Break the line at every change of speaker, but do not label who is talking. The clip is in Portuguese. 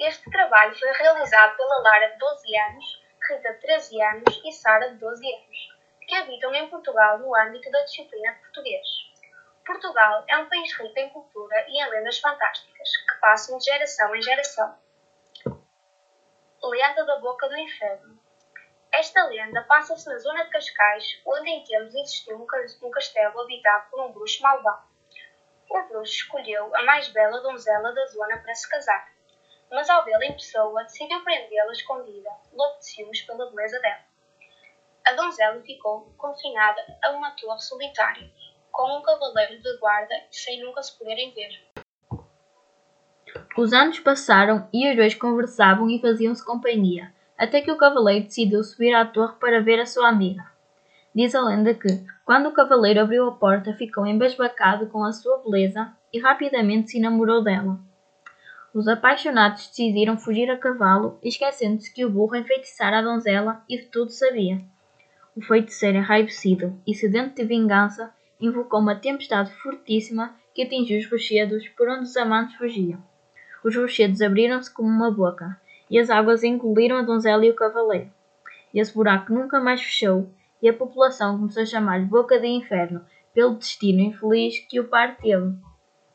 Este trabalho foi realizado pela Lara, de 12 anos, Rita, de 13 anos e Sara, de 12 anos, que habitam em Portugal no âmbito da disciplina português. Portugal é um país rico em cultura e em lendas fantásticas, que passam de geração em geração. Lenda da Boca do Inferno Esta lenda passa-se na zona de Cascais, onde em tempos existiu um castelo habitado por um bruxo malvado. O bruxo escolheu a mais bela donzela da zona para se casar, mas ao vê-la em pessoa decidiu prendê-la escondida, louco de ciúmes pela beleza dela. A donzela ficou confinada a uma torre solitária, com um cavaleiro de guarda sem nunca se poderem ver.
Os anos passaram e os dois conversavam e faziam-se companhia, até que o cavaleiro decidiu subir à torre para ver a sua amiga. Diz a lenda que, quando o cavaleiro abriu a porta, ficou embasbacado com a sua beleza e rapidamente se enamorou dela. Os apaixonados decidiram fugir a cavalo, esquecendo-se que o burro enfeitiçara a donzela e de tudo sabia. O feiticeiro enraivecido e sedento de vingança invocou uma tempestade fortíssima que atingiu os rochedos por onde os amantes fugiam. Os rochedos abriram-se como uma boca, e as águas engoliram a donzela e o cavaleiro. Esse buraco nunca mais fechou, e a população começou a chamar-lhe Boca de Inferno, pelo destino infeliz que o par teve.